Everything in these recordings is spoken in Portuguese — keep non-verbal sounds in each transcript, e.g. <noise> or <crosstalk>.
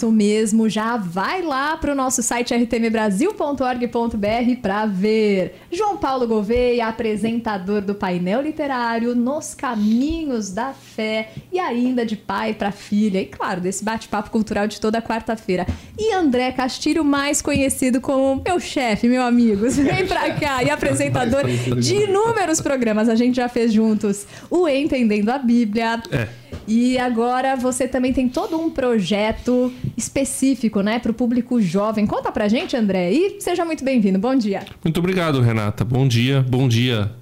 Isso mesmo, já vai lá para o nosso site rtmbrasil.org.br para ver. João Paulo Gouveia, apresentador do painel literário Nos Caminhos da Fé e ainda de pai para filha, e claro, desse bate-papo cultural de toda quarta-feira. E André Castilho, mais conhecido como meu chefe, meu amigo, <laughs> vem para cá e apresentador de inúmeros programas. A gente já fez juntos o Entendendo a Bíblia. É. E agora você também tem todo um projeto específico, né, para o público jovem. Conta pra gente, André, e seja muito bem-vindo. Bom dia. Muito obrigado, Renata. Bom dia, bom dia,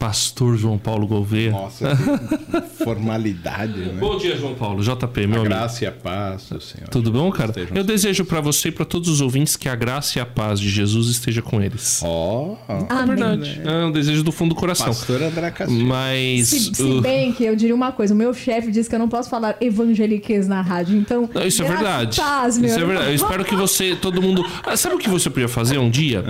Pastor João Paulo Gouveia. Nossa, que formalidade, né? Bom dia, João Paulo. JP, meu a amigo. graça e a paz do Senhor. Tudo bom, cara? Estejam- Eu desejo pra você e pra todos os ouvintes que a graça e a paz de Jesus esteja com eles. Ó, Amém. Verdade. É um desejo do fundo do coração. pastor André Castilho. Mas. Se, se bem que eu diria uma coisa, o meu chefe disse que eu não posso falar evangeliquez na rádio, então... Não, isso é verdade. Paz, meu isso é irmão. verdade. Eu espero que você, todo mundo. Ah, sabe o que você podia fazer um dia?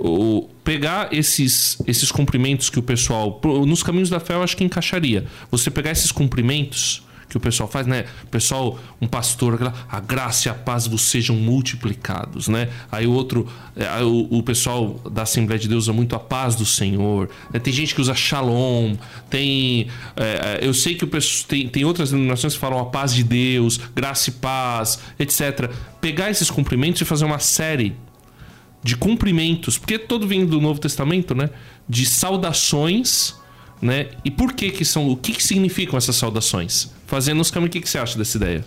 O, pegar esses, esses cumprimentos que o pessoal. Nos caminhos da fé, eu acho que encaixaria. Você pegar esses cumprimentos que o pessoal faz, né? O pessoal, um pastor, a graça e a paz vos sejam multiplicados, né? Aí o outro, é, o pessoal da Assembleia de Deus usa muito a paz do Senhor. né? Tem gente que usa shalom, tem. é, é, eu sei que o pessoal, tem, tem outras denominações que falam a paz de Deus, graça e paz, etc. Pegar esses cumprimentos e fazer uma série de cumprimentos, porque todo vem do Novo Testamento, né? De saudações, né? E por que que são, o que que significam essas saudações? Fazendo os caminhos, o que que você acha dessa ideia?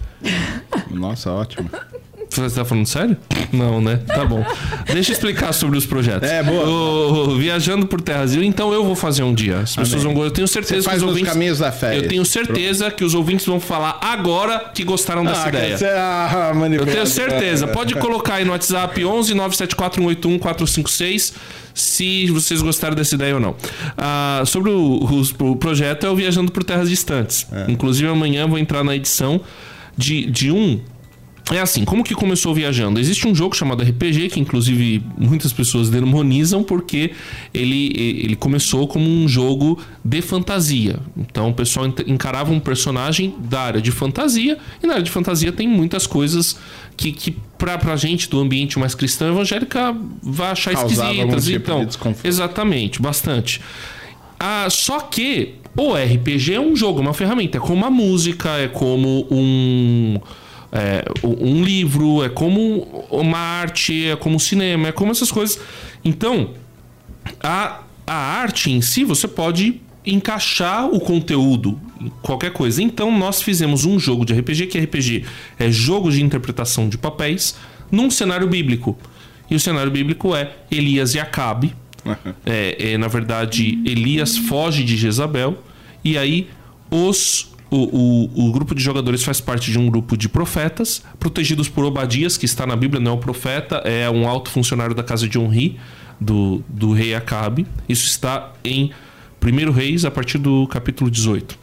Nossa, ótimo. <laughs> Você tá falando sério? Não, né? Tá bom. Deixa eu explicar sobre os projetos. É, boa. O- o Viajando por Terras e então eu vou fazer um dia. As pessoas Amém. vão Eu tenho Você certeza que faz os nos ouvintes. caminhos da fé. Eu tenho certeza que os ouvintes vão falar agora que gostaram dessa Ah, ideia. que você é a Eu manipulação. tenho certeza. Pode colocar aí no WhatsApp 11 974 181 456 se vocês gostaram dessa ideia ou não. Ah, sobre o, os- o projeto é o Viajando por Terras Distantes. Inclusive amanhã eu vou entrar na edição de, de um. É assim, como que começou Viajando? Existe um jogo chamado RPG, que inclusive muitas pessoas demonizam porque ele, ele começou como um jogo de fantasia. Então o pessoal encarava um personagem da área de fantasia, e na área de fantasia tem muitas coisas que, que pra, pra gente do ambiente mais cristão evangélica vai achar Causava esquisitas. tipo então, de exatamente, bastante. Ah, só que o RPG é um jogo, uma ferramenta. É como a música, é como um. É, um livro, é como uma arte, é como um cinema, é como essas coisas. Então, a, a arte em si, você pode encaixar o conteúdo em qualquer coisa. Então, nós fizemos um jogo de RPG, que RPG é jogo de interpretação de papéis, num cenário bíblico. E o cenário bíblico é Elias e Acabe. <laughs> É, é, na verdade, Elias foge de Jezabel. E aí, os, o, o, o grupo de jogadores faz parte de um grupo de profetas, protegidos por Obadias, que está na Bíblia, não é um profeta, é um alto funcionário da casa de Onri, do, do rei Acabe. Isso está em 1 Reis, a partir do capítulo 18.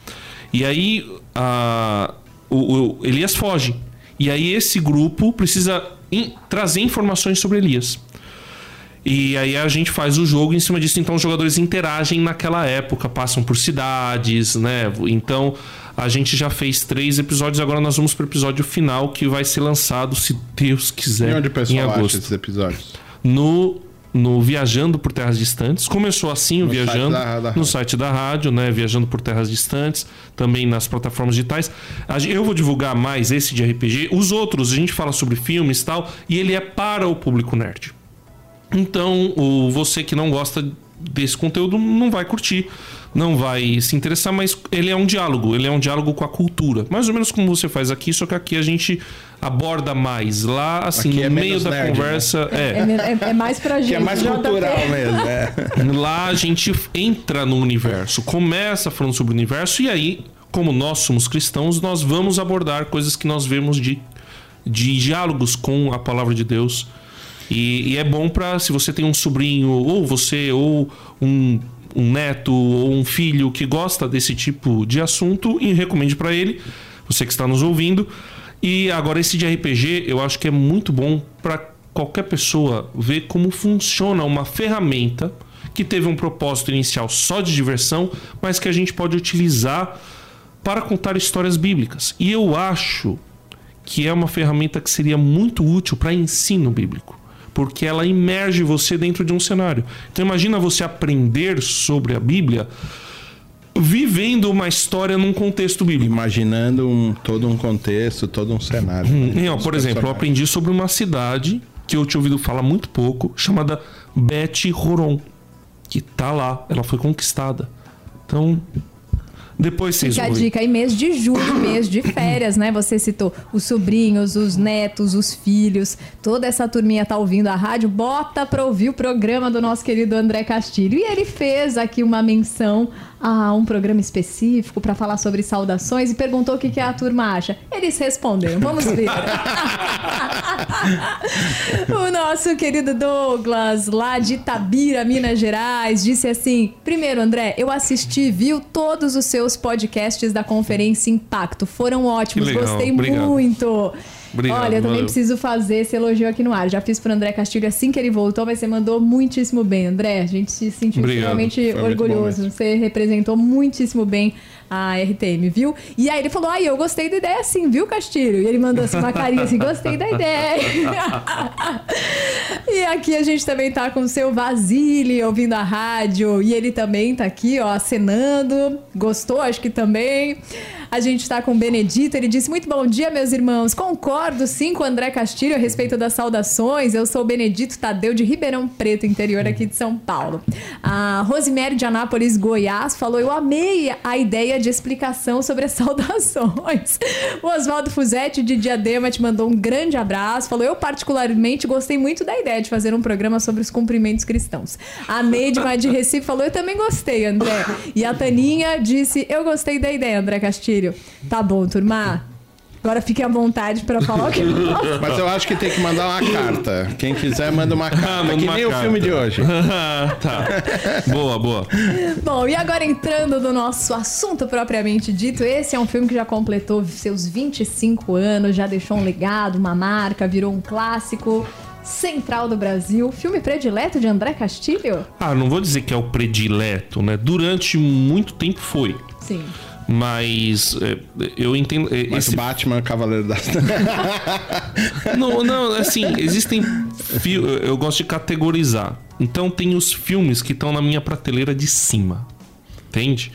E aí, a, o, o Elias foge. E aí, esse grupo precisa in- trazer informações sobre Elias. E aí a gente faz o jogo em cima disso, então os jogadores interagem naquela época, passam por cidades, né? Então a gente já fez três episódios, agora nós vamos pro episódio final que vai ser lançado, se Deus quiser, E onde o em pessoal acha agosto. esses episódios? No, no Viajando por Terras Distantes. Começou assim o No site Viajando da- da no site da rádio, né? Viajando por Terras Distantes, também nas plataformas digitais. Eu vou divulgar mais esse de RPG. Os outros, a gente fala sobre filmes e tal, e ele é para o público nerd. Então, o, você que não gosta desse conteúdo não vai curtir, não vai se interessar, mas ele é um diálogo, ele é um diálogo com a cultura. Mais ou menos como você faz aqui, só que aqui a gente aborda mais. Lá, assim, Aqui é no meio menos da nerd, né? conversa. É, É, é- é mais pra gente. Que é mais JP. cultural mesmo, é. <laughs> Lá a gente entra no universo, começa falando sobre o universo, e aí, como nós somos cristãos, nós vamos abordar coisas que nós vemos de, de diálogos com a palavra de Deus. E, e é bom para se você tem um sobrinho, ou você, ou um, um neto, ou um filho que gosta desse tipo de assunto, e recomende para ele, você que está nos ouvindo. E agora esse de RPG, eu acho que é muito bom para qualquer pessoa ver como funciona uma ferramenta que teve um propósito inicial só de diversão, mas que a gente pode utilizar para contar histórias bíblicas. E eu acho que é uma ferramenta que seria muito útil para ensino bíblico, porque ela imerge você dentro de um cenário. Então imagina você aprender sobre a Bíblia vivendo uma história num contexto bíblico. Imaginando um, todo um contexto, todo um cenário. Os por exemplo, eu aprendi sobre uma cidade que eu tinha ouvido falar muito pouco, chamada Bet Horon, que tá lá, ela foi conquistada. Então, depois vocês Fica a dica aí, mês de julho, <coughs> mês de férias, né? Você citou os sobrinhos, os netos, os filhos, toda essa turminha tá ouvindo a rádio, bota pra ouvir o programa do nosso querido André Castilho. E ele fez aqui uma menção a um programa específico pra falar sobre saudações e perguntou o que, que a turma acha. Eles responderam, vamos ver. <laughs> o nosso querido Douglas, lá de Itabira, Minas Gerais, disse assim: primeiro, André, eu assisti, viu todos os seus podcasts da conferência Impacto. Foram ótimos, legal, gostei obrigado. muito. Obrigado, Olha, eu também valeu. preciso fazer esse elogio aqui no ar. Já fiz pro André Castilho assim que ele voltou, mas você mandou muitíssimo bem, André. A gente se sentiu Obrigado. extremamente Foi orgulhoso. Você representou muitíssimo bem a RTM, viu? E aí ele falou: ai, eu gostei da ideia sim, viu, Castilho? E ele mandou assim uma carinha assim: gostei da ideia. <laughs> e aqui a gente também tá com o seu Vasile ouvindo a rádio. E ele também tá aqui, ó, acenando. Gostou, acho que também. A gente tá com o Benedito, ele disse: Muito bom dia, meus irmãos. Concordo sim com o André Castilho a respeito das saudações. Eu sou o Benedito Tadeu de Ribeirão Preto, interior aqui de São Paulo. A Rosemary de Anápolis, Goiás, falou: Eu amei a ideia de explicação sobre as <laughs> saudações. O Oswaldo Fuzetti de Diadema te mandou um grande abraço. Falou: Eu, particularmente, gostei muito da ideia de fazer um programa sobre os cumprimentos cristãos. A Neide lá de Recife falou: Eu também gostei, André. E a Taninha disse: Eu gostei da ideia, André Castilho. Tá bom, turma. Agora fique à vontade para falar o que <laughs> Mas eu acho que tem que mandar uma carta. Quem quiser, manda uma carta. manda que uma nem o carta. filme de hoje. <laughs> tá. Boa, boa. Bom, e agora entrando no nosso assunto propriamente dito, esse é um filme que já completou seus 25 anos, já deixou um legado, uma marca, virou um clássico. Central do Brasil, filme predileto de André Castilho? Ah, não vou dizer que é o predileto, né? Durante muito tempo foi. Sim. Mas é, eu entendo. é, Mas esse Batman, Cavaleiro das... Não, não, assim, existem. fi- Eu gosto de categorizar. Então tem os filmes que estão na minha prateleira de cima. Entende?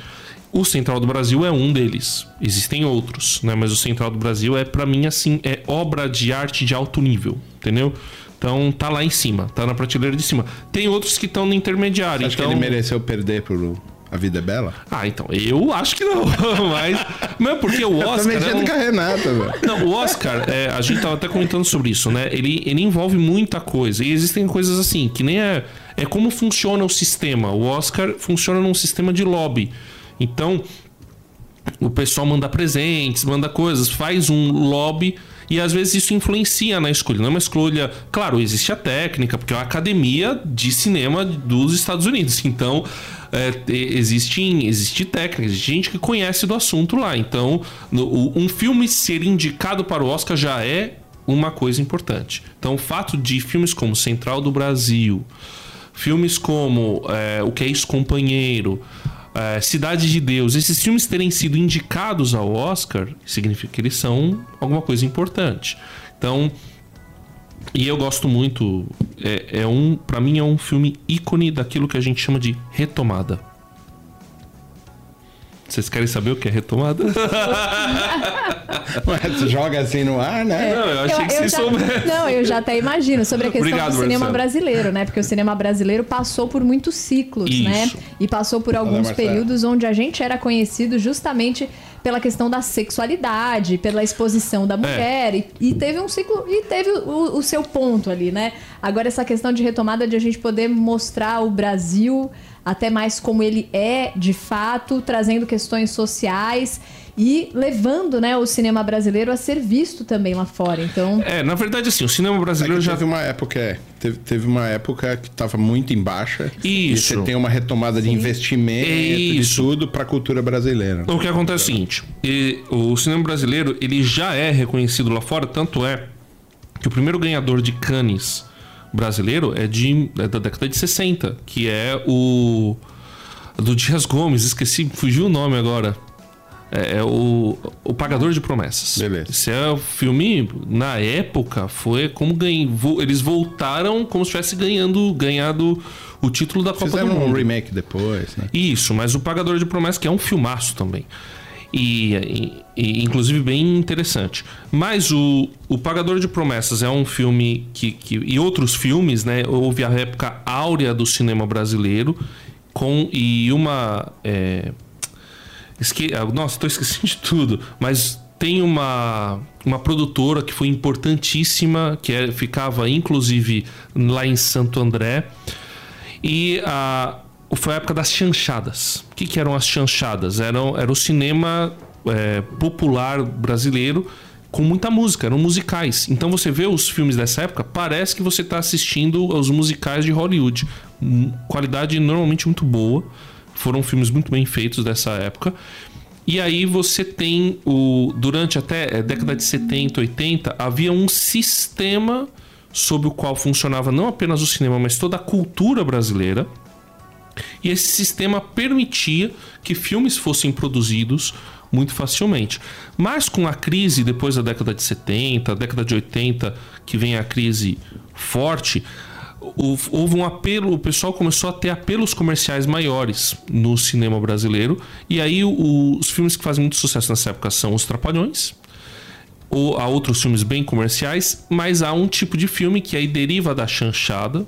O Central do Brasil é um deles. Existem outros, né? Mas o Central do Brasil é, pra mim, assim, é obra de arte de alto nível. Entendeu? Então tá lá em cima, tá na prateleira de cima. Tem outros que estão no intermediário. Acho que então... ele mereceu perder por A Vida é Bela? Ah, então, eu acho que não. <laughs> mas. Mas é porque o Eu tô Oscar. é mexendo um- com a Renata, velho. não, o Oscar, é, a gente tava até comentando sobre isso, né? Ele, ele envolve muita coisa. E existem coisas assim, que nem é. É como funciona o sistema. O Oscar funciona num sistema de lobby. Então, o pessoal manda presentes, manda coisas, faz um lobby. E às vezes isso influencia na escolha. Não é uma escolha. Claro, existe a técnica, porque é uma academia de cinema dos Estados Unidos. Então, é, te- existe, existe técnica, existe gente que conhece do assunto lá. Então, no- um filme ser indicado para o Oscar já é uma coisa importante. Então, o fato de filmes como Central do Brasil, filmes como é, O Que é Isso, Companheiro, é, Cidade de Deus, esses filmes terem sido indicados ao Oscar, significa que eles são alguma coisa importante. Então, e eu gosto muito, é, é um, para mim é um filme ícone daquilo que a gente chama de retomada. Vocês querem saber o que é retomada? Ué, joga assim no ar, né? Não, eu achei que eu vocês já, soubessem. Não, eu já até imagino sobre a questão Obrigado, do cinema Marcelo. brasileiro, né? Porque o cinema brasileiro passou por muitos ciclos, Isso. né? E passou por alguns períodos onde a gente era conhecido justamente pela questão da sexualidade, pela exposição É. da mulher. E, e teve um ciclo, e teve o, o seu ponto ali, né? Agora, essa questão de retomada de a gente poder mostrar o Brasil até mais como ele é de fato, trazendo questões sociais e levando né, o cinema brasileiro a ser visto também lá fora. Então, É, na verdade, assim, o cinema É brasileiro que já teve uma época, é, teve, teve uma época que tava muito em baixa. E Isso. você tem uma retomada de investimento de Isso. tudo pra cultura brasileira. O que acontece é o seguinte: e o cinema brasileiro ele já é reconhecido lá fora, tanto é que o primeiro ganhador de Cannes brasileiro é, de, é da década de 60, que é o do Dias Gomes, esqueci, fugiu o nome agora. É, é o, o Pagador de Promessas. Beleza. Esse é o filme, na época, foi como ganhei, eles voltaram como se tivesse ganhando, ganhado o título da Copa Fizeram do Mundo. um remake depois, né? Isso, mas o Pagador de Promessas, que é um filmaço também. E, e- inclusive bem interessante. Mas o, o Pagador de Promessas é um filme que, que. E outros filmes, né? Houve a época áurea do cinema brasileiro. Com, e uma. é, esque, ah, nossa, estou esquecendo de tudo. Mas tem uma, uma produtora que foi importantíssima, que é- ficava inclusive lá em Santo André. E a, foi a época das chanchadas. O que, que eram as chanchadas? Eram, era o cinema é, popular brasileiro com muita música, eram musicais. Então você vê os filmes dessa época, parece que você está assistindo aos musicais de Hollywood. Hum, Qualidade normalmente muito boa. Foram filmes muito bem feitos dessa época. E aí você tem o. Durante até a década de 70, 80, havia um sistema sobre o qual funcionava não apenas o cinema, mas toda a cultura brasileira. E esse sistema permitia que filmes fossem produzidos muito facilmente. Mas com a crise depois da década de 70, década de 80, que vem a crise forte, houve um apelo, o pessoal começou a ter apelos comerciais maiores no cinema brasileiro. E aí os filmes que fazem muito sucesso nessa época são Os Trapalhões, ou há outros filmes bem comerciais, mas há um tipo de filme que aí deriva da chanchada,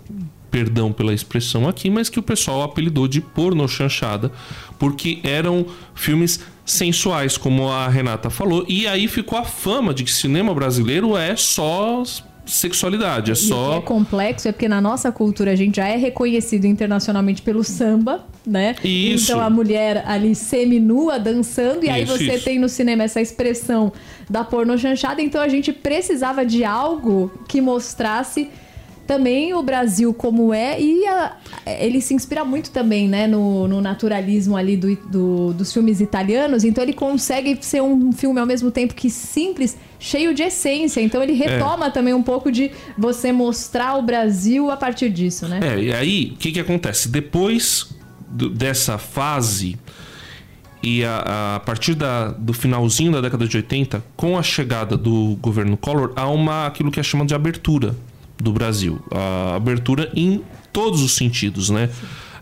perdão pela expressão aqui, mas que o pessoal apelidou de porno chanchada, porque eram filmes sensuais, como a Renata falou, e aí ficou a fama de que cinema brasileiro é só sexualidade, é E só é complexo é porque na nossa cultura a gente já é reconhecido internacionalmente pelo samba, né? Isso. Então a mulher ali seminua dançando, e aí Isso, você isso. tem no cinema essa expressão da porno chanchada, então a gente precisava de algo que mostrasse também o Brasil como é e a- ele se inspira muito também, né, no, no naturalismo ali do, do- dos filmes italianos, então ele consegue ser um filme ao mesmo tempo que simples, cheio de essência, então ele retoma também um pouco de você mostrar o Brasil a partir disso, né? É, e aí, o que, que acontece? Depois do- dessa fase, e a, a partir da- do finalzinho da década de 80, com a chegada do governo Collor, há uma, aquilo que é chamado de abertura do Brasil. A abertura em todos os sentidos, né?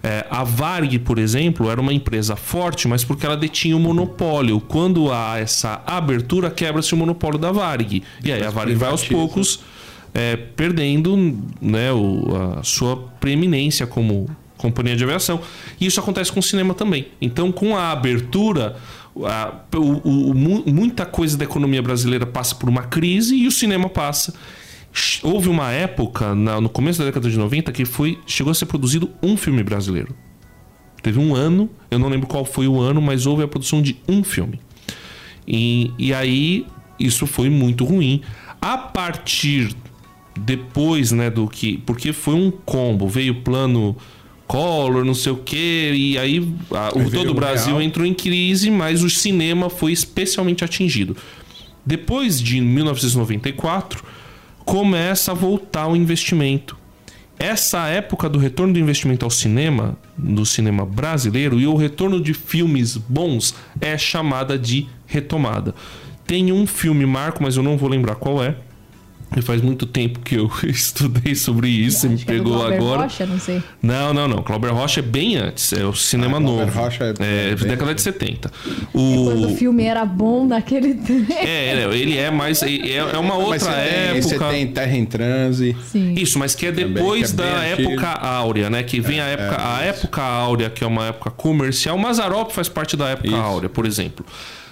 É, a Varg, por exemplo, era uma empresa forte, mas porque ela detinha o monopólio. Quando há essa abertura, quebra-se o monopólio da Varg. E aí a Varg vai aos poucos é, perdendo né, o- a sua preeminência como companhia de aviação. E isso acontece com o cinema também. Então, com a abertura, a- o- o- mu- muita coisa da economia brasileira passa por uma crise e o cinema passa. Houve uma época, na- no começo da década de 90, que foi, chegou a ser produzido um filme brasileiro. Teve um ano, eu não lembro qual foi o ano, mas houve a produção de um filme. E, e aí isso foi muito ruim. A partir depois, né, do que. Porque foi um combo, veio o plano Collor, não sei o quê, e aí a- o, todo o o Brasil real. entrou em crise, mas o cinema foi especialmente atingido. Depois de 1994, começa a voltar o investimento. Essa época do retorno do investimento ao cinema, no cinema brasileiro, e o retorno de filmes bons é chamada de retomada. Tem um filme marco, mas eu não vou lembrar qual é. E faz muito tempo que eu <laughs> estudei sobre isso, você me é pegou Glauber agora. Rocha, não sei. Não, não, não. Clauber Rocha é bem antes, é o cinema Ah, novo. Rocha é é, bem década de 70. O... Quando o filme era bom naquele tempo. É, é, ele é mais. É, é uma Mas outra você tem, você época. tem Terra em Transe. Sim. Isso, mas que é Também, depois que é da antigo. época áurea, né? Que vem a época, a época áurea, que é uma época comercial. Mazarop faz parte da época Isso. áurea, por exemplo.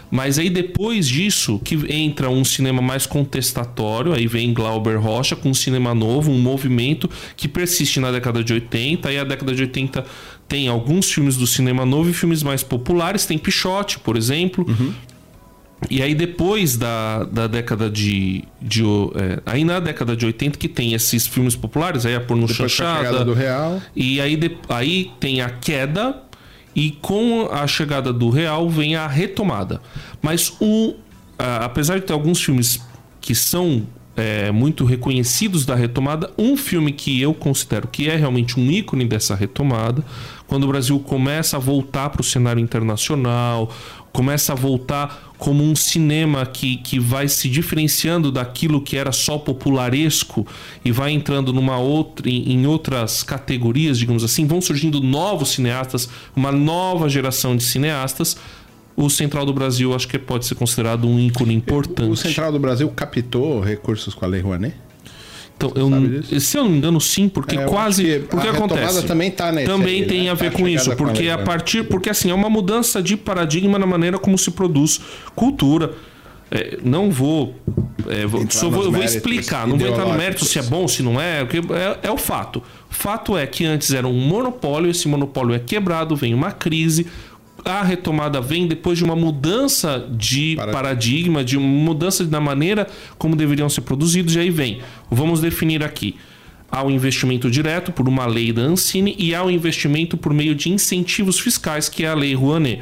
Mas aí depois disso, que entra um cinema mais contestatório, aí vem Glauber Rocha com um cinema novo, um movimento que persiste na década de 80. Aí a década de 80 tem alguns filmes do cinema novo e filmes mais populares. Tem Pichote, por exemplo. E aí depois da, da década de... de é, aí na década de 80 que tem esses filmes populares, aí a Porno Depois a Chanchada... chegada do Real. E aí, de- aí tem a queda e com a chegada do real vem a retomada. Mas o, a- apesar de ter alguns filmes que são é, muito reconhecidos da retomada. Um filme que eu considero que é realmente um ícone dessa retomada, quando o Brasil começa a voltar para o cenário internacional, começa a voltar como um cinema que, que vai se diferenciando daquilo que era só popularesco e vai entrando numa outra em, em outras categorias, digamos assim, vão surgindo novos cineastas, uma nova geração de cineastas o Central do Brasil acho que pode ser considerado um ícone importante. O Central do Brasil captou recursos com a Lei Rouanet? Então, eu, se eu não me engano, sim, porque é, quase. Que porque acontece. Também tá nesse Também aí, tem né? a ver com isso, porque a partir. Porque assim, é uma mudança de paradigma na maneira como se produz cultura. É, não vou. É, vou só vou, vou explicar, não vou entrar no mérito se é bom, se não é, é, é o fato. O fato é que antes era um monopólio, esse monopólio é quebrado, vem uma crise, a retomada vem depois de uma mudança de paradigma, paradigma de uma mudança na maneira como deveriam ser produzidos, e aí vem. Vamos definir aqui. Há o investimento direto por uma lei da Ancine e há o investimento por meio de incentivos fiscais, que é a Lei Rouanet.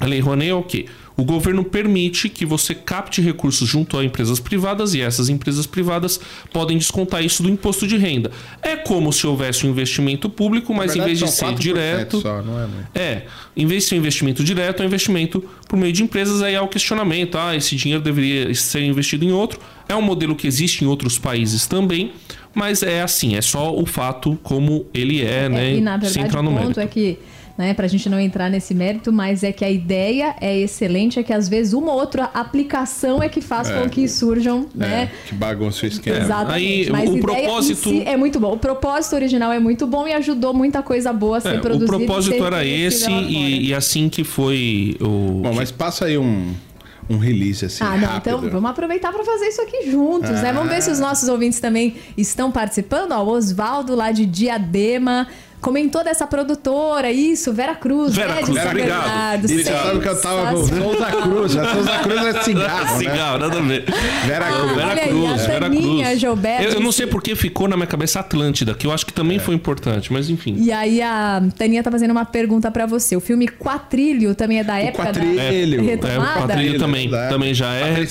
A Lei Rouanet é o quê? O governo permite que você capte recursos junto a empresas privadas e essas empresas privadas podem descontar isso do imposto de renda. É como se houvesse um investimento público, mas verdade, em vez de ser direto. Só, não é, é, em vez de ser um investimento direto, é um investimento por meio de empresas. Aí há o questionamento: ah, esse dinheiro deveria ser investido em outro. É um modelo que existe em outros países também. Mas é assim, é só o fato como ele é, é né? E na verdade, o ponto mérito. é que né, para a gente não entrar nesse mérito, mas é que a ideia é excelente, é que às vezes uma ou outra aplicação é que faz é. com que surjam, é, né? Que bagunça o esquema. Exatamente. Aí, mas o propósito si é muito bom. O propósito original é muito bom e ajudou muita coisa boa a ser é, produzida. O propósito era esse e, e, assim que foi o. Bom, mas passa aí um um release assim. Ah, não, rápido. então vamos aproveitar para fazer isso aqui juntos, ah. né? Vamos ver se os nossos ouvintes também estão participando. Ó, o Oswaldo lá de Diadema comentou dessa produtora, isso, Vera Cruz. Vera né, Cruz, obrigado. Você sabe que eu tava com Souza Cruz. A Souza Cruz é cigarro, né? Cigarro, nada a ver. Vera Cruz. Vera Cruz, aí, Vera Cruz. Gilberto, eu, eu, não sei porque ficou na minha cabeça Atlântida, que eu acho que também é. foi importante, mas enfim. E aí a Taninha tá fazendo uma pergunta para você. O filme Quatrilho também é da época o Quatrilho. da é, retomada? É, o Quatrilho também, também já é,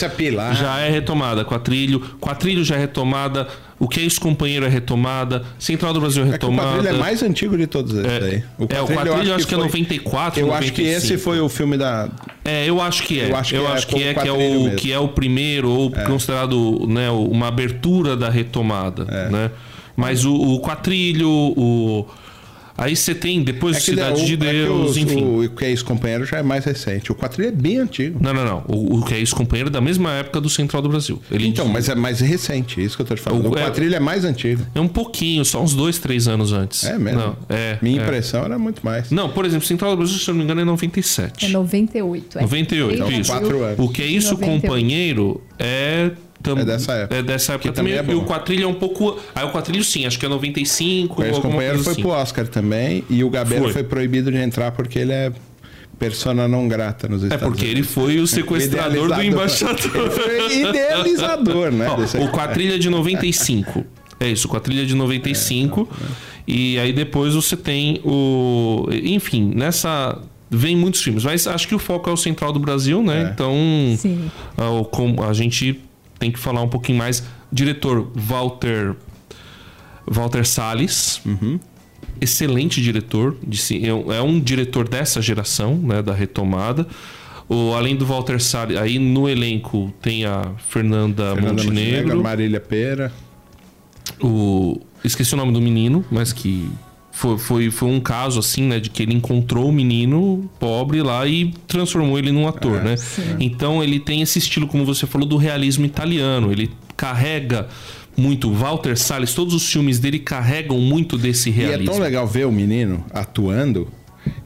já é retomada. Quatrilho, Quatrilho já é retomada. O que é isso, companheiro, é retomada. Central do Brasil é retomada. É o Quadrilha é mais antigo de todos esses é, aí. O Quadrilha, é, o Quadrilha eu acho, que, é 94, Eu 95. acho que esse foi o filme da... É, eu acho que é. Eu acho que, eu é, acho que, é, que, é, o, que é o primeiro, ou é. considerado né, uma abertura da retomada, é. né? Mas o, o Quatrilho, o... Aí você tem depois é Cidade o, de Deus, é enfim. O, que é ex-companheiro já é mais recente. O Quatrilho é bem antigo. Não, não, não. O, o que é ex-companheiro é da mesma época do Central do Brasil. Ele então, mas é mais recente, isso que eu tô te falando. O, o Quatrilho é, é, mais antigo. É um pouquinho, só uns dois, três anos antes. É mesmo? Não, é, Minha é. impressão era muito mais. Não, por exemplo, Central do Brasil, se eu não me engano, é 97. É 98. É 98, então, isso. Quatro anos. O que é isso, 98. companheiro, é Tam, é dessa época. É dessa época também. também é e o Quatrilho é um pouco. Aí o Quatrilho sim, acho que é 95. O companheiro foi assim. pro Oscar também. E o Gabeira foi. foi proibido de entrar porque ele é persona não grata nos é Estados É porque Unidos. <laughs> ele foi o sequestrador do embaixador. Idealizador, né? <laughs> Ó, o Quatrilha de 95. É isso, Quatrilha de 95. É, é. E aí depois você tem o. Enfim, nessa vem muitos filmes, mas acho que o foco é o Central do Brasil, né? É. Então, Sim. A, a, gente tem que falar um pouquinho mais. Diretor Walter Walter Salles. Uhum. Excelente diretor. De, é um diretor dessa geração, né, da retomada. O, além do Walter Salles, aí no elenco tem a Fernanda, Fernanda Montenegro, Montenegro, Marília Pera. O, esqueci o nome do menino, mas que foi, foi, foi um caso assim, né, de que ele encontrou o menino pobre lá e transformou ele num ator, é, né? Sim. Então ele tem esse estilo, como você falou, do realismo italiano. Ele carrega muito. Walter Salles, todos os filmes dele carregam muito desse realismo. E é tão legal ver o menino atuando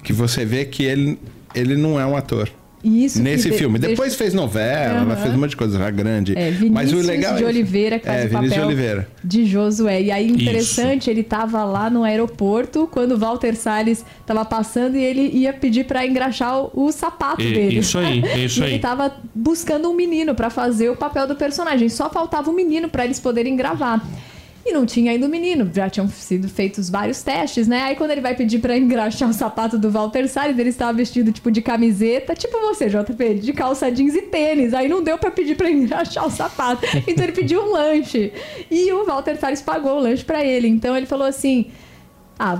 que você vê que ele, ele não é um ator. Isso nesse filme. Deixa... Depois fez novela, uhum. fez um monte de coisa já grande. É, Mas o legal de é Oliveira que faz é, o papel de, Oliveira. de Josué. E aí interessante, Isso. ele tava lá no aeroporto quando o Walter Salles tava passando e ele ia pedir para engraxar o, o sapato e, dele. Isso aí, <laughs> isso e aí. ele tava buscando um menino para fazer o papel do personagem. Só faltava um menino para eles poderem gravar. E não tinha ainda o menino, já tinham sido feitos vários testes, né? Aí quando ele vai pedir para engraxar o sapato do Walter Salles, ele estava vestido tipo de camiseta, tipo você, JP, de calça jeans e tênis. Aí não deu para pedir para <laughs> engraxar o sapato. Então ele pediu um lanche. E o Walter Salles pagou o lanche para ele. Então ele falou assim: "Ah,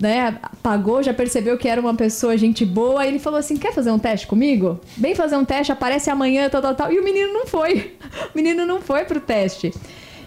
né, pagou, já percebeu que era uma pessoa gente boa, e ele falou assim: quer fazer um teste comigo? Vem fazer um teste, aparece amanhã, tal, tal, tal. E o menino não foi. <laughs> O menino não foi pro teste.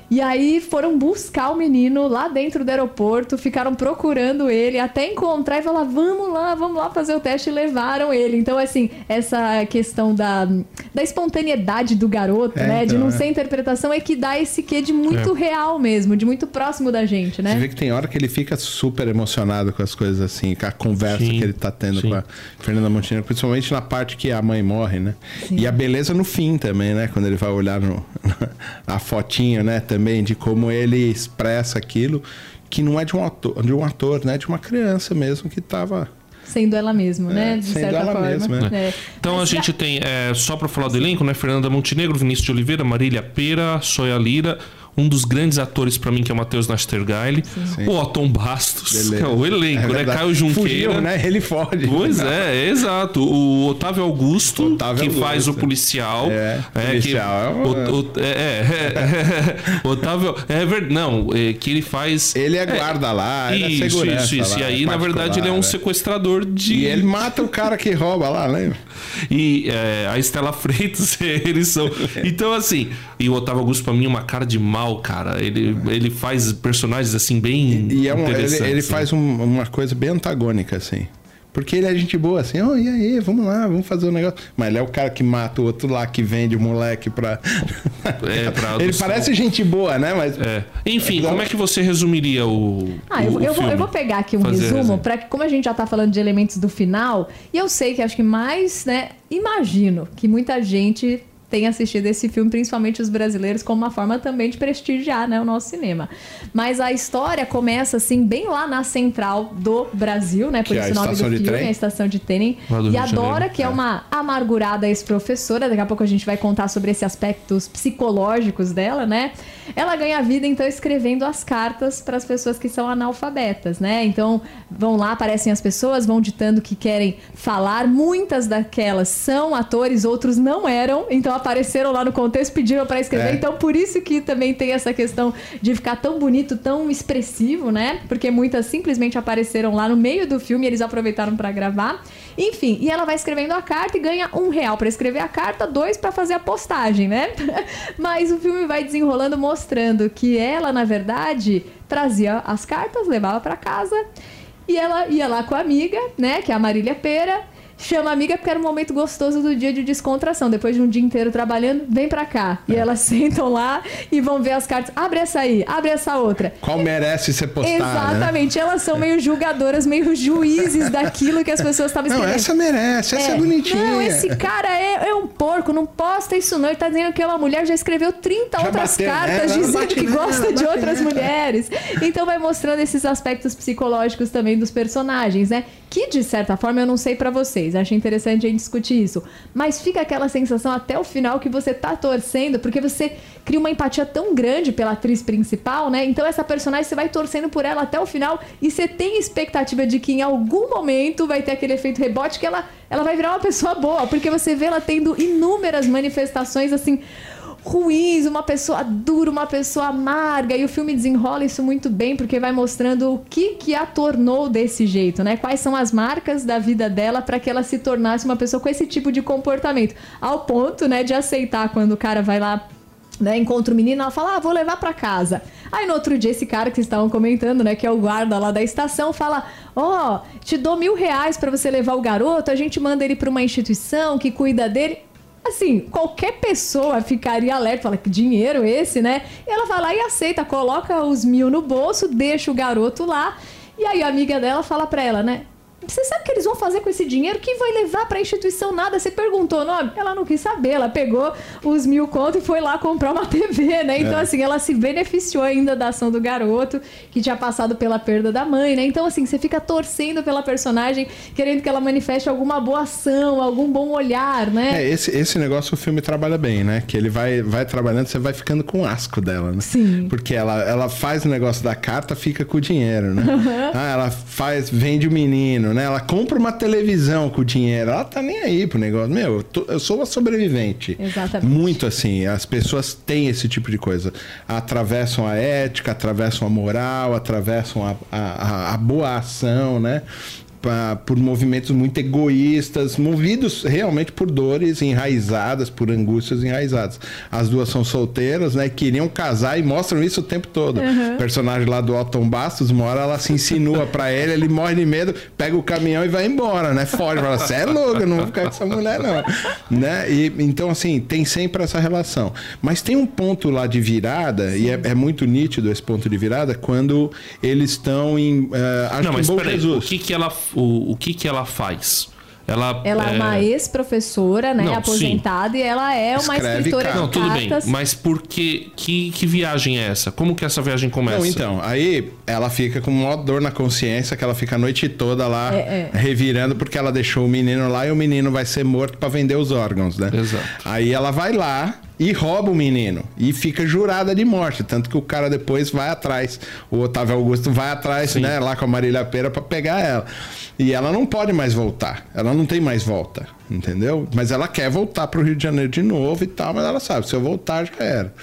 E aí foram buscar o menino lá dentro do aeroporto, ficaram procurando ele até encontrar e falar: vamos lá, vamos lá fazer o teste e levaram ele. Então, assim, essa questão da, da espontaneidade do garoto, é, né? Então, de não é. ser interpretação, é que dá esse quê de muito é. real mesmo, de muito próximo da gente, né? Você vê que tem hora que ele fica super emocionado com as coisas assim, com a conversa sim, que ele tá tendo sim. com a Fernanda Montenegro, principalmente na parte que a mãe morre, né? Sim. E a beleza no fim também, né? Quando ele vai olhar no, <laughs> a fotinho, né? Também de como ele expressa aquilo que não é de um ator, de um ator, né? De uma criança mesmo que estava sendo ela mesma, né? é, né? De sendo certa ela forma. Mesma, é. É. Então a gente tem, é, só para falar do elenco, né? Fernanda Montenegro, Vinícius de Oliveira, Marília Pera, Soia Lira, um dos grandes atores para mim, que é o Matheus Nastergaile. O Otton Bastos, é o elenco, é né? Caio Junqueira. Fugiu, né? Ele foge. Pois é, é, exato. O Otávio Augusto, Otávio que Augusto. faz o policial. É, é policial. Que, o, o, é, é, é <laughs> Otávio... É verdade, não, é, que ele faz... Ele é guarda lá, ele isso, é segurança Isso, isso. Lá, e aí, na verdade, ele é um sequestrador de... E ele mata o cara que rouba lá, lembra? E a Estela Freitas, <laughs> eles são... <laughs> Então, assim, e o Otávio Augusto, pra mim, é uma cara de mal cara. Ele, ele faz personagens assim bem. E, e é um, ele, ele né? faz um, uma coisa bem antagônica, assim. Porque ele é gente boa, assim, oh, e aí, vamos lá, vamos fazer o um negócio. Mas ele é o cara que mata o outro lá, que vende o moleque pra. <laughs> É, pra ele parece gente boa, né? Mas. É. Enfim, como é que você resumiria o. Ah, eu, o eu, vou, eu, vou, pegar aqui um Fazer resumo, para que, como a gente já tá falando de elementos do final, e eu sei que acho que mais, né? Imagino que muita gente tem assistido esse filme, principalmente os brasileiros, como uma forma também de prestigiar né, o nosso cinema. Mas a história começa assim, bem lá na central do Brasil, né? Por que isso é o nome do filme, trem? a estação de trem. E a Dora, que é, é uma amargurada ex-professora, daqui a pouco a gente vai contar sobre esses aspectos psicológicos dela, né? Ela ganha vida, então, escrevendo as cartas para as pessoas que são analfabetas, né? Então, vão lá, aparecem as pessoas, vão ditando que querem falar. Muitas daquelas são atores, outros não eram. Então, apareceram lá no contexto, pediram para escrever. É. Então, por isso que também tem essa questão de ficar tão bonito, tão expressivo, né? Porque muitas simplesmente apareceram lá no meio do filme e eles aproveitaram para gravar. Enfim, e ela vai escrevendo a carta e ganha um real para escrever a carta, dois para fazer a postagem, né? <laughs> Mas o filme vai desenrolando mostrando que ela, na verdade, trazia as cartas, levava para casa e ela ia lá com a amiga, né, que é a Marília Pera, chama a amiga porque era um momento gostoso do dia de descontração. Depois de um dia inteiro trabalhando, vem pra cá. E elas <laughs> sentam lá e vão ver as cartas. Abre essa aí, abre essa outra. Qual merece ser postada? Né? Exatamente. Né? Elas são meio julgadoras, meio juízes daquilo que as pessoas estavam escrevendo. Não, essa merece, essa é, é bonitinha. Não, esse cara é, é, um porco, não posta isso não. Ele tá dizendo que uma mulher já escreveu 30 já outras cartas né? dizendo que nela, gosta de outras nela. mulheres. Então vai mostrando esses aspectos psicológicos também dos personagens, né? Que de certa forma eu não sei para vocês. Acho interessante a gente discutir isso. Mas fica aquela sensação até o final que você tá torcendo, porque você cria uma empatia tão grande pela atriz principal, né? Então essa personagem você vai torcendo por ela até o final e você tem expectativa de que em algum momento vai ter aquele efeito rebote que ela, ela vai virar uma pessoa boa, porque você vê ela tendo inúmeras manifestações assim ruins, uma pessoa dura, uma pessoa amarga. E o filme desenrola isso muito bem, porque vai mostrando o que, que a tornou desse jeito, né? Quais são as marcas da vida dela para que ela se tornasse uma pessoa com esse tipo de comportamento. Ao ponto, né, de aceitar quando o cara vai lá né, encontra o menino, ela fala, ah, vou levar para casa. Aí no outro dia, esse cara que vocês estavam comentando, né, que é o guarda lá da estação, fala, ó, oh, te dou mil reais para você levar o garoto, a gente manda ele para uma instituição que cuida dele assim, qualquer pessoa ficaria alerta, fala que dinheiro esse, né? E ela vai lá e aceita, coloca os mil no bolso, deixa o garoto lá. E aí a amiga dela fala pra ela, né? Você sabe o que eles vão fazer com esse dinheiro? Quem vai levar para a instituição nada? Você perguntou o nome? Ela não quis saber, ela pegou os mil contos e foi lá comprar uma <laughs> TV, né? Então, é. assim, ela se beneficiou ainda da ação do garoto, que tinha passado pela perda da mãe, né? Então, assim, você fica torcendo pela personagem, querendo que ela manifeste alguma boa ação, algum bom olhar, né? É, esse, esse negócio o filme trabalha bem, né? Que ele vai, vai trabalhando, você vai ficando com asco dela, né? Sim. Porque ela, ela faz o negócio da carta, fica com o dinheiro, né? Uhum. Ah, ela faz, vende o menino, né? Ela compra uma televisão com o dinheiro. Ela tá nem aí pro negócio. Meu, eu, tô, eu sou uma sobrevivente. Exatamente. Muito assim. As pessoas têm esse tipo de coisa. Atravessam a ética, atravessam a moral, atravessam a, a, a boa ação, né? Por movimentos muito egoístas, movidos realmente por dores enraizadas, por angústias enraizadas. As duas são solteiras, né? Queriam casar e mostram isso o tempo todo. Uhum. O personagem lá do Otton Bastos, uma hora ela se insinua para ele, ele morre de medo, pega o caminhão e vai embora, né? Foge, fala, você é louco, eu não vou ficar com essa mulher, não. né? E, então, assim, tem sempre essa relação. Mas tem um ponto lá de virada, Sim. e é, é, muito nítido esse ponto de virada, quando eles estão em. Uh, acho não, que mas peraí, o que, que ela o, o que, que ela faz? Ela, ela é, é uma ex-professora, né? Não, aposentada, sim. e ela é uma Escreve escritora cara. de Não, tudo bem. Mas por que, que, que viagem é essa? Como que essa viagem começa? Não, então, aí ela fica com uma dor na consciência, que ela fica a noite toda lá é, é. revirando, porque ela deixou o menino lá e o menino vai ser morto para vender os órgãos, né? Exato. Aí ela vai lá, e rouba o menino e fica jurada de morte, tanto que o cara depois vai atrás, o Otávio Augusto vai atrás, Sim. né, lá com a Marília Pera para pegar ela. E ela não pode mais voltar, ela não tem mais volta, entendeu? Mas ela quer voltar para o Rio de Janeiro de novo e tal, mas ela sabe, se eu voltar já era.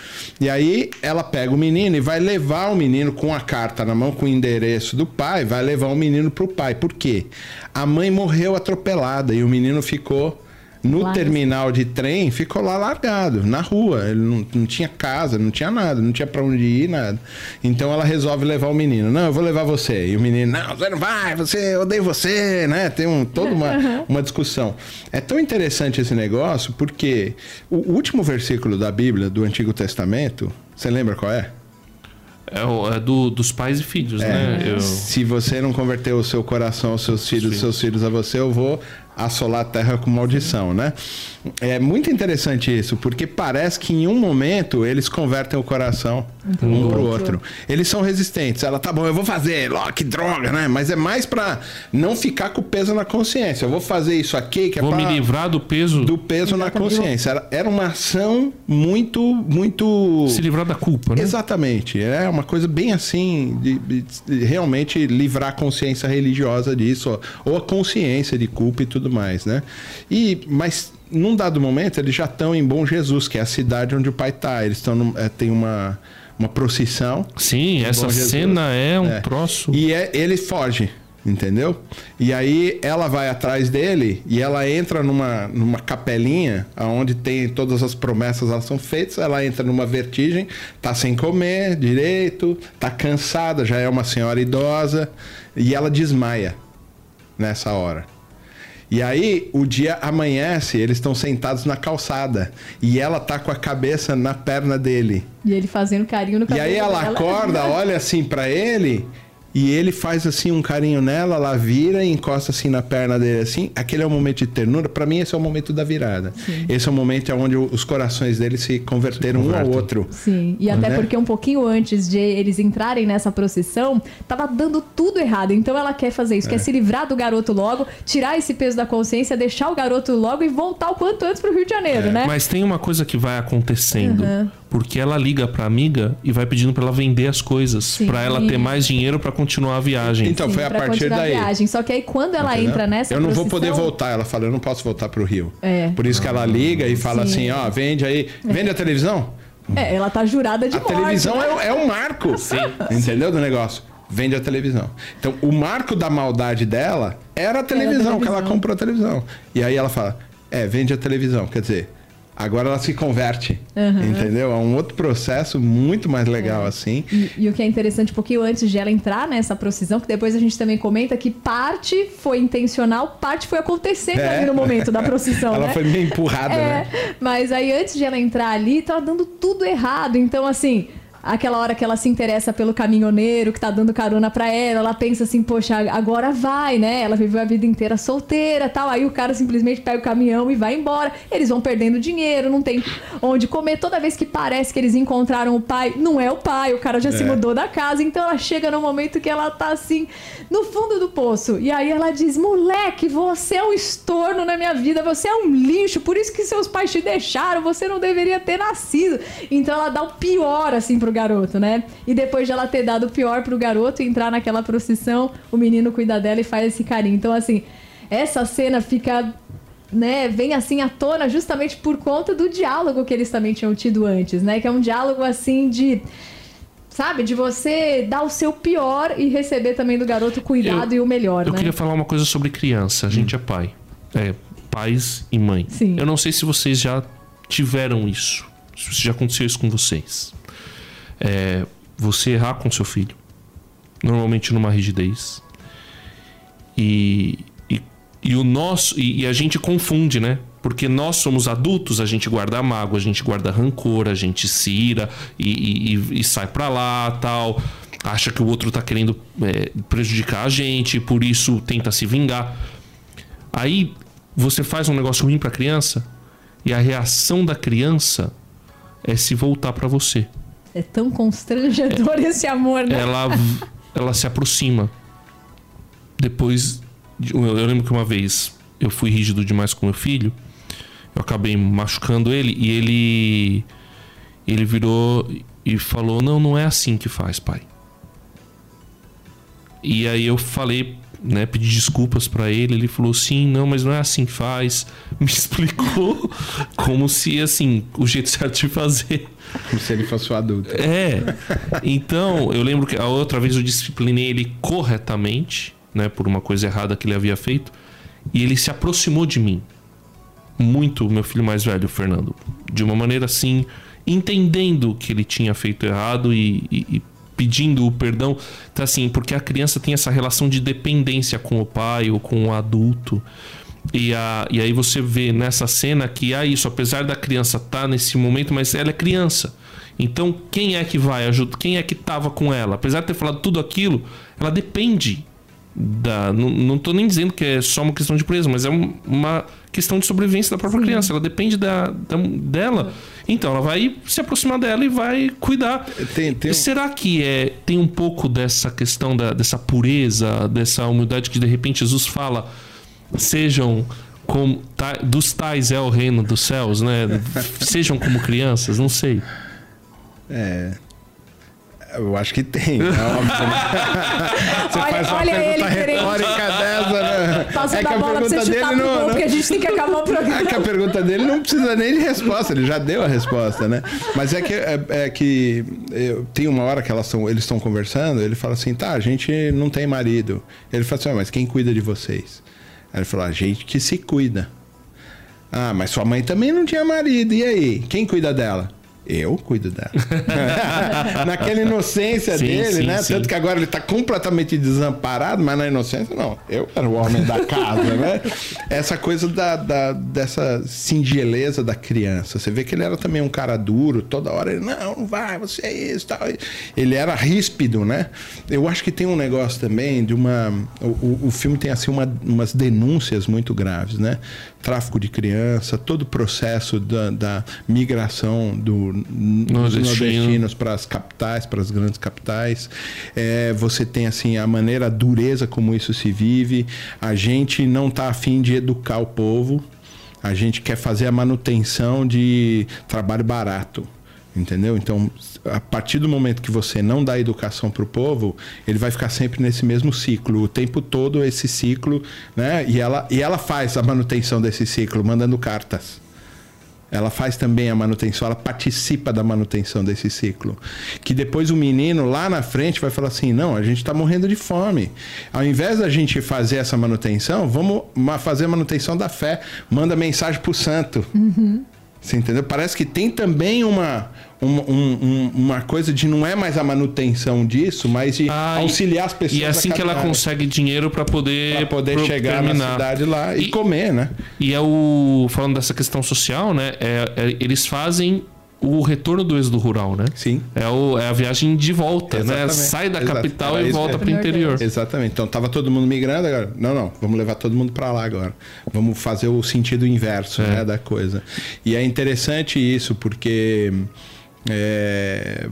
E aí ela pega o menino e vai levar o menino com a carta na mão, com o endereço do pai, vai levar o menino pro pai. Por quê? A mãe morreu atropelada e o menino ficou no terminal de trem, ficou lá largado, na rua. Ele não, não tinha casa, não tinha nada, não tinha para onde ir, nada. Então ela resolve levar o menino. Não, eu vou levar você. E o menino, não, você não vai, você, eu odeio você, né? Tem um, toda uma, <laughs> uma discussão. É tão interessante esse negócio porque o último versículo da Bíblia, do Antigo Testamento, você lembra qual é? É, é do, dos pais e filhos, é, né? Eu... Se você não converteu o seu coração aos seus filhos, seus filhos a você, eu vou assolar a terra com maldição, né? É muito interessante isso, porque parece que em um momento eles convertem o coração um pro outro. Eles são resistentes. Ela, tá bom, eu vou fazer, ó, que droga, né? Mas é mais para não ficar com o peso na consciência. Eu vou fazer isso aqui que é Vou pra... me livrar do peso. Do peso na consciência. Era, era uma ação muito, muito. Se livrar da culpa, né? Exatamente. É uma coisa bem assim, de, de realmente livrar a consciência religiosa disso, ou a consciência de culpa e tudo mais, né? E, mas num dado momento, eles já estão em Bom Jesus, que é a cidade onde o pai está. Eles estão é, tem uma, uma procissão. Sim, essa cena é um é. troço. E é, ele foge, entendeu? E aí ela vai atrás dele e ela entra numa, numa capelinha onde tem todas as promessas elas são feitas. Ela entra numa vertigem, tá sem comer direito, tá cansada, já é uma senhora idosa e ela desmaia nessa hora. E aí o dia amanhece, eles estão sentados na calçada e ela tá com a cabeça na perna dele. E ele fazendo carinho no cabelo. E aí ela dela. acorda, <laughs> olha assim para ele e ele faz assim um carinho nela, ela vira e encosta assim na perna dele assim. Aquele é o momento de ternura. Para mim esse é o momento da virada. Sim. Esse é o momento onde os corações deles se converteram se um ao outro. Sim. E até né? porque um pouquinho antes de eles entrarem nessa procissão, tava dando tudo errado. Então ela quer fazer isso, é. quer se livrar do garoto logo, tirar esse peso da consciência, deixar o garoto logo e voltar o quanto antes pro Rio de Janeiro, é. né? Mas tem uma coisa que vai acontecendo. Uhum porque ela liga para amiga e vai pedindo para ela vender as coisas, para ela ter mais dinheiro para continuar a viagem. Então Sim, foi a partir daí. A viagem. Só que aí quando ela Entendeu? entra nessa Eu não procissão... vou poder voltar, ela fala, eu não posso voltar pro Rio. É. Por isso que ela liga e fala Sim. assim, ó, vende aí, vende a televisão? É, ela tá jurada de a morte. A televisão né? é, é um marco, Sim. entendeu do negócio? Vende a televisão. Então, o marco da maldade dela era a televisão, era a televisão. que ela comprou a televisão. E aí ela fala, é, vende a televisão. Quer dizer, Agora ela se converte, uhum. entendeu? É um outro processo muito mais legal, é. assim. E, e, o que é interessante, um pouquinho antes de ela entrar nessa procissão, que depois a gente também comenta que parte foi intencional, parte foi acontecendo é. ali no momento da <laughs> procissão, ela né? foi meio empurrada, é. né? Mas aí antes de ela entrar ali, tava dando tudo errado. Então, assim, aquela hora que ela se interessa pelo caminhoneiro que tá dando carona pra ela, ela pensa assim, poxa, agora vai, né? Ela viveu a vida inteira solteira tal. Aí o cara simplesmente pega o caminhão e vai embora. Eles vão perdendo dinheiro, não tem onde comer. Toda vez que parece que eles encontraram o pai, não é o pai, o cara já é. se mudou da casa. Então ela chega no momento que ela tá assim, no fundo do poço. E aí ela diz: moleque, você é um estorno na minha vida, você é um lixo, por isso que seus pais te deixaram, você não deveria ter nascido. Então ela dá o pior assim pro garoto, né? E depois de ela ter dado o pior pro garoto entrar naquela procissão, o menino cuida dela e faz esse carinho. Então, assim, essa cena fica. Né, vem assim à tona justamente por conta do diálogo que eles também tinham tido antes, né? Que é um diálogo assim de sabe? De você dar o seu pior e receber também do garoto cuidado eu, e o melhor. Eu né? queria falar uma coisa sobre criança. A gente hum. é pai. É, pais e mãe. Sim. Eu não sei se vocês já tiveram isso. Se já aconteceu isso com vocês é, você errar com seu filho, normalmente numa rigidez. E, e, e o nosso e, e, a gente confunde, né? Porque nós somos adultos, a gente guarda mágoa, a gente guarda rancor, a gente se ira e, e sai pra lá tal. Acha que o outro tá querendo é, prejudicar a gente, por isso tenta se vingar. Aí você faz um negócio ruim pra criança e a reação da criança é se voltar para você. É tão constrangedor é, esse amor, né? Ela, ela se aproxima. Depois, eu, eu lembro que uma vez eu fui rígido demais com meu filho, eu acabei machucando ele e ele ele virou e falou: "Não, não é assim que faz, pai". E aí eu falei né, pedi desculpas para ele, ele falou sim, não, mas não é assim que faz. <laughs> Me explicou como se assim, o jeito certo de fazer. Como se ele fosse o adulto. É. Então, eu lembro que a outra vez eu disciplinei ele corretamente, né, por uma coisa errada que ele havia feito, e ele se aproximou de mim. Muito, meu filho mais velho, Fernando, de uma maneira assim, entendendo que ele tinha feito errado e, e, e pedindo o perdão. Então, assim, porque a criança tem essa relação de dependência com o pai ou com o adulto. E, a, e aí você vê nessa cena que há isso, apesar da criança estar tá nesse momento, mas ela é criança. Então, quem é que vai ajudar? Quem é que estava com ela? Apesar de ter falado tudo aquilo, ela depende da. Não, não tô nem dizendo que é só uma questão de presa, mas é uma questão de sobrevivência da própria Sim. criança. Ela depende da, da, dela. Então ela vai se aproximar dela e vai cuidar. Tem, tem... Será que é, tem um pouco dessa questão da, dessa pureza, dessa humildade que de repente Jesus fala? Sejam como dos tais é o reino dos céus, né? <laughs> Sejam como crianças, não sei. É, eu acho que tem, né? <laughs> Óbvio, né? <laughs> Você olha, faz uma olha pergunta retórica é que a bola pergunta dele não, não... porque a gente tem que acabar o programa. <laughs> É que a pergunta dele não precisa nem de resposta, ele já deu a resposta, né? Mas é que, é, é que eu, tem uma hora que elas são, eles estão conversando, ele fala assim, tá, a gente não tem marido. Ele fala assim, ah, mas quem cuida de vocês? Aí ele falou, a gente que se cuida. Ah, mas sua mãe também não tinha marido, e aí? Quem cuida dela? Eu cuido dela. <laughs> Naquela inocência sim, dele, sim, né? Sim. Tanto que agora ele está completamente desamparado, mas na inocência, não. Eu era o homem da casa, né? Essa coisa da, da, dessa singeleza da criança. Você vê que ele era também um cara duro, toda hora ele, não, não vai, você é isso, tal. Ele era ríspido, né? Eu acho que tem um negócio também de uma. O, o filme tem assim uma, umas denúncias muito graves, né? Tráfico de criança, todo o processo da, da migração do nordestinos para as capitais, para as grandes capitais. É, você tem assim a maneira, a dureza como isso se vive. A gente não está afim de educar o povo. A gente quer fazer a manutenção de trabalho barato. Entendeu? Então, a partir do momento que você não dá educação para o povo, ele vai ficar sempre nesse mesmo ciclo, o tempo todo esse ciclo, né? E ela, e ela faz a manutenção desse ciclo, mandando cartas. Ela faz também a manutenção, ela participa da manutenção desse ciclo. Que depois o menino lá na frente vai falar assim: não, a gente está morrendo de fome. Ao invés da gente fazer essa manutenção, vamos fazer a manutenção da fé. Manda mensagem para o santo. Uhum. Você entendeu? Parece que tem também uma, uma, um, uma coisa de não é mais a manutenção disso, mas de ah, auxiliar as pessoas. E é assim que ela consegue dinheiro para poder pra poder pro, chegar terminar. na cidade lá e, e, comer, né? E é o falando dessa questão social, né? É, é, eles fazem o retorno do êxodo rural, né? Sim. É, o, é a viagem de volta, né? Exatamente. Sai da Exato. capital Era e volta para o interior. Exatamente. Então tava todo mundo migrando agora. Não, não, vamos levar todo mundo para lá agora. Vamos fazer o sentido inverso É. né, da coisa. E é interessante isso porque é,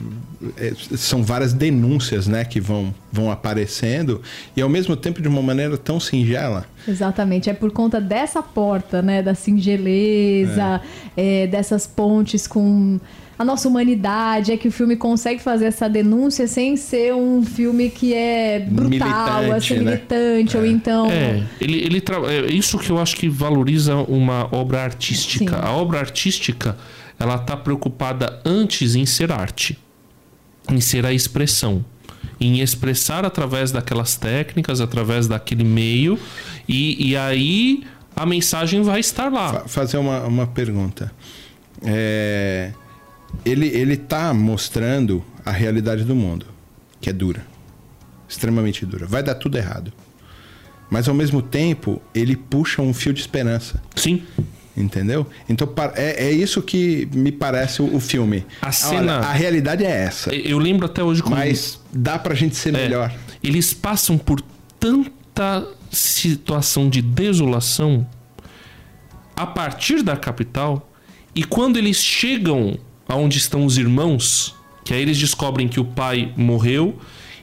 é, são várias denúncias né, que vão, vão aparecendo e ao mesmo tempo de uma maneira tão singela. Exatamente, é por conta dessa porta, né, da singeleza, é, dessas pontes com a nossa humanidade, é que o filme consegue fazer essa denúncia sem ser um filme que é brutal, Militante, assim, né? militante, ou então... É, ele, ele tra... é isso que eu acho que valoriza uma obra artística. Sim. A obra artística, ela tá preocupada antes em ser arte, em ser a expressão, em expressar através daquelas técnicas, através daquele meio, e, e aí a mensagem vai estar lá. Fa- fazer uma, uma pergunta. É, ele, ele tá mostrando a realidade do mundo, que é dura. Extremamente dura. Vai dar tudo errado. Mas ao mesmo tempo, ele puxa um fio de esperança. Sim. Entendeu? Então é, é isso que me parece o, o filme. A cena- Olha, a realidade é essa. Eu lembro até hoje como Mas dá pra gente ser É, melhor. Eles passam por tanta situação de desolação a partir da capital e quando eles chegam aonde estão os irmãos, que aí eles descobrem que o pai morreu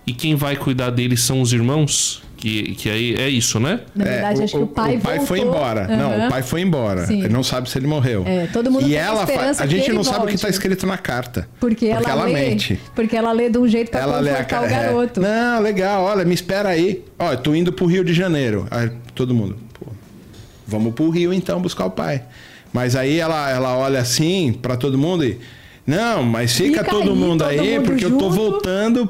e quem vai cuidar deles são os irmãos, que, que aí é isso, né? Na verdade, É, acho que o pai voltou. foi embora. Não, Aham. o pai foi embora. Sim. Ele não sabe se ele morreu. É, todo mundo e ela A que gente ele não sabe o que está escrito na carta. Porque, ela, lê, mente. porque ela lê de um jeito pra Ela lê a confortar o garoto. É, não, legal, olha, me espera aí. Ó, eu tô indo pro Rio de Janeiro. Aí todo mundo, pô, vamos pro Rio então buscar o pai. Mas aí ela, ela olha assim pra todo mundo e. Não, mas fica, Fica todo aí, mundo todo aí, mundo porque eu tô junto. voltando.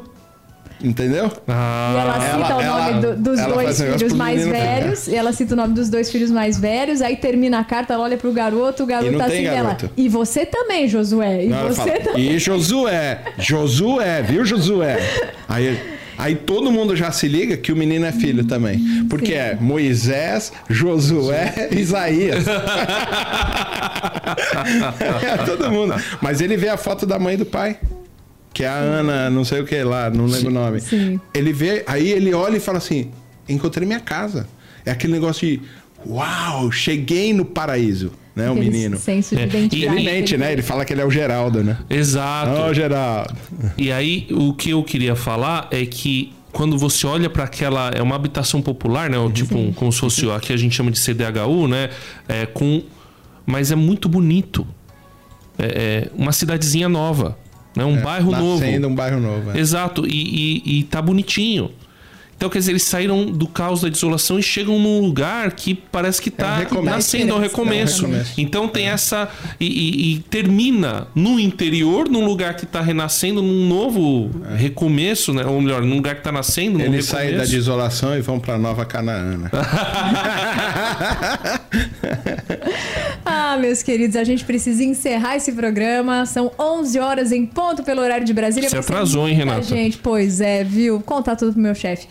Entendeu? E ela Ah, cita ela- o nome ela- do- dos dois filhos mais velhos. E ela cita o nome dos dois filhos mais velhos. Aí termina a carta, ela olha pro garoto, o garoto E não tá tem assim dela. E você também, Josué. E Não, você fala, também. E Josué, Josué, viu, Josué? Aí, aí todo mundo já se liga que o menino é filho também. Porque é Moisés, Josué, Isaías. <laughs> <laughs> é todo mundo. Mas ele vê a foto da mãe e do pai. Que é a Ana, não sei o que lá, não lembro o nome. Sim. Ele vê, aí ele olha e fala assim: encontrei minha casa. É aquele negócio de uau, cheguei no paraíso, né? O menino. senso de É, identidade. Ele que mente, né? Ele fala que ele é o Geraldo, né? Exato. Ô, Geraldo. E aí, o que eu queria falar é que quando você olha para aquela. É uma habitação popular, né? Tipo, um, como se fosse. Aqui a gente chama de CDHU, né? É, com, mas é muito bonito. É, é uma cidadezinha nova. Né? Um bairro novo. Nascendo um bairro novo. é. Exato. E, e, e tá bonitinho. Então, quer dizer, eles saíram do caos da desolação e chegam num lugar que parece que É um tá recomeço. nascendo, é um recomeço. É um recomeço. Então tem essa. E, e- e termina no interior, num lugar que tá renascendo, num novo recomeço, né? Ou melhor, num lugar que tá nascendo, Eles saem da desolação e vão pra Nova Canaã. né? <laughs> <laughs> Ah, meus queridos, a gente precisa encerrar esse programa. São 11 horas em ponto pelo horário de Brasília. Você atrasou, hein, Renata? Gente, pois é, viu? Contar tudo pro meu chefe.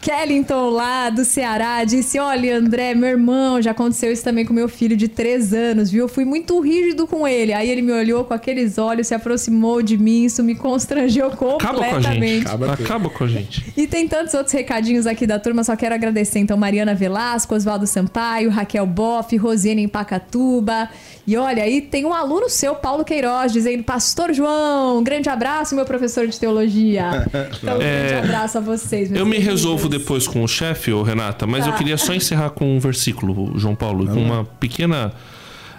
Kellington lá do Ceará disse: Olha, André, meu irmão, já aconteceu isso também com meu filho de 3 anos, viu? Eu fui muito rígido com ele. Aí ele me olhou com aqueles olhos, se aproximou de mim, isso me constrangeu Acaba com a gente. completamente. Acaba com a gente. E tem tantos outros recadinhos aqui da turma, só quero agradecer então Mariana Velasco, Oswaldo Sampaio, Raquel Boff, Rosiane em Pacatuba. E olha, aí tem um aluno seu, Paulo Queiroz, dizendo: Pastor João, um grande abraço, meu professor de teologia. <laughs> Então, um grande abraço a vocês. meus É, Eu me queridos. Depois com o chefe, ô Renata, mas eu Tá. queria só encerrar com um versículo, João Paulo, com uma pequena.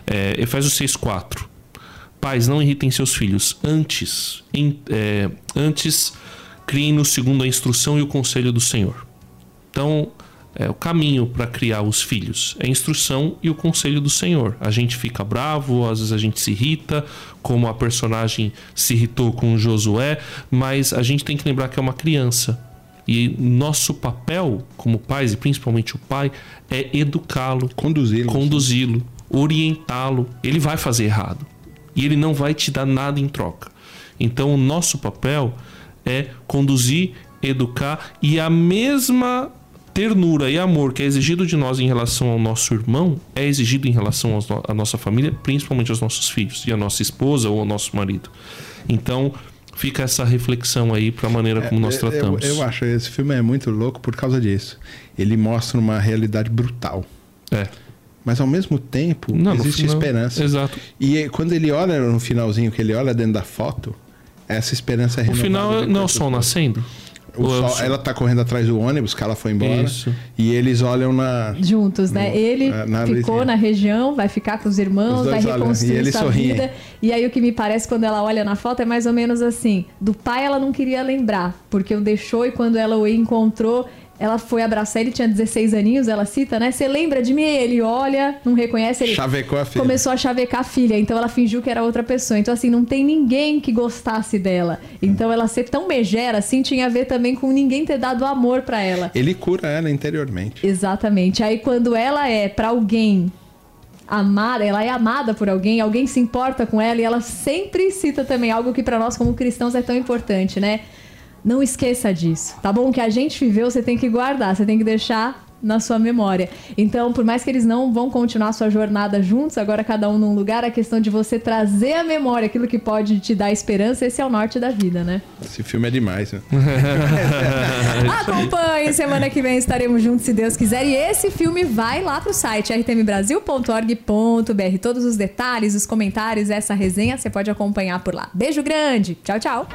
É, Efésios 6,4. Pais, não irritem seus filhos. Antes, em- é, antes criem-nos segundo a instrução e o conselho do Senhor. Então, é, o caminho para criar os filhos é a instrução e o conselho do Senhor. A gente fica bravo, às vezes a gente se irrita, como a personagem se irritou com Josué, mas a gente tem que lembrar que é uma criança. E nosso papel como pais, e principalmente o pai, é educá-lo, Conduzi-lo. conduzi-lo, orientá-lo. Ele vai fazer errado. E ele não vai te dar nada em troca. Então, o nosso papel é conduzir, educar e a mesma ternura e amor que é exigido de nós em relação ao nosso irmão é exigido em relação à nossa família, principalmente aos nossos filhos e à nossa esposa ou ao nosso marido. Então, fica essa reflexão aí para a maneira como nós é, tratamos. Eu, eu acho esse filme é muito louco por causa disso. Ele mostra uma realidade brutal. É. Mas ao mesmo tempo Não, existe final, esperança. Exato. E quando ele olha no finalzinho, que ele olha dentro da foto, essa esperança é renovada. O final não é o sol nascendo? Sol, ela tá correndo atrás do ônibus, que ela foi embora. Isso. E eles olham na. Juntos, né? Ele na, ficou na região, vai ficar com os irmãos, os vai reconstruir olham, sua vida. E aí o que me parece quando ela olha na foto é mais ou menos assim: do pai ela não queria lembrar, porque o deixou e quando ela o encontrou, ela foi abraçar ele, tinha 16 aninhos, ela cita, né? Você lembra de mim? Ele olha, não reconhece ele. Chavecou a filha. Começou a chavecar a filha, então ela fingiu que era outra pessoa. Então, assim, não tem ninguém que gostasse dela. Então, ela ser tão megera, assim, tinha a ver também com ninguém ter dado amor para ela. Ele cura ela interiormente. Exatamente. Aí, quando ela é para alguém amada, ela é amada por alguém, alguém se importa com ela e ela sempre cita também algo que para nós como cristãos é tão importante, né? Não esqueça disso, tá bom? O que a gente viveu, você tem que guardar, você tem que deixar na sua memória. Então, por mais que eles não vão continuar sua jornada juntos, agora cada um num lugar, a questão de você trazer à memória aquilo que pode te dar esperança, esse é o norte da vida, né? Esse filme é demais, né? <laughs> Acompanhe, semana que vem estaremos juntos, se Deus quiser. E esse filme vai lá pro site rtmbrasil.org.br. Todos os detalhes, os comentários, essa resenha, você pode acompanhar por lá. Beijo grande, tchau, tchau.